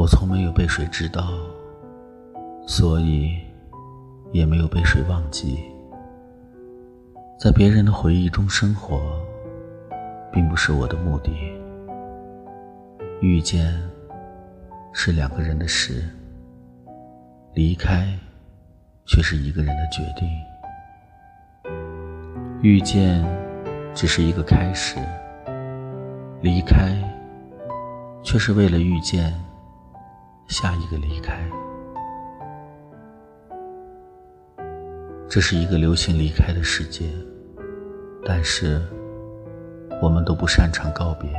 我从没有被谁知道，所以也没有被谁忘记。在别人的回忆中生活，并不是我的目的。遇见是两个人的事，离开却是一个人的决定。遇见只是一个开始，离开却是为了遇见下一个离开。这是一个流行离开的世界，但是我们都不擅长告别。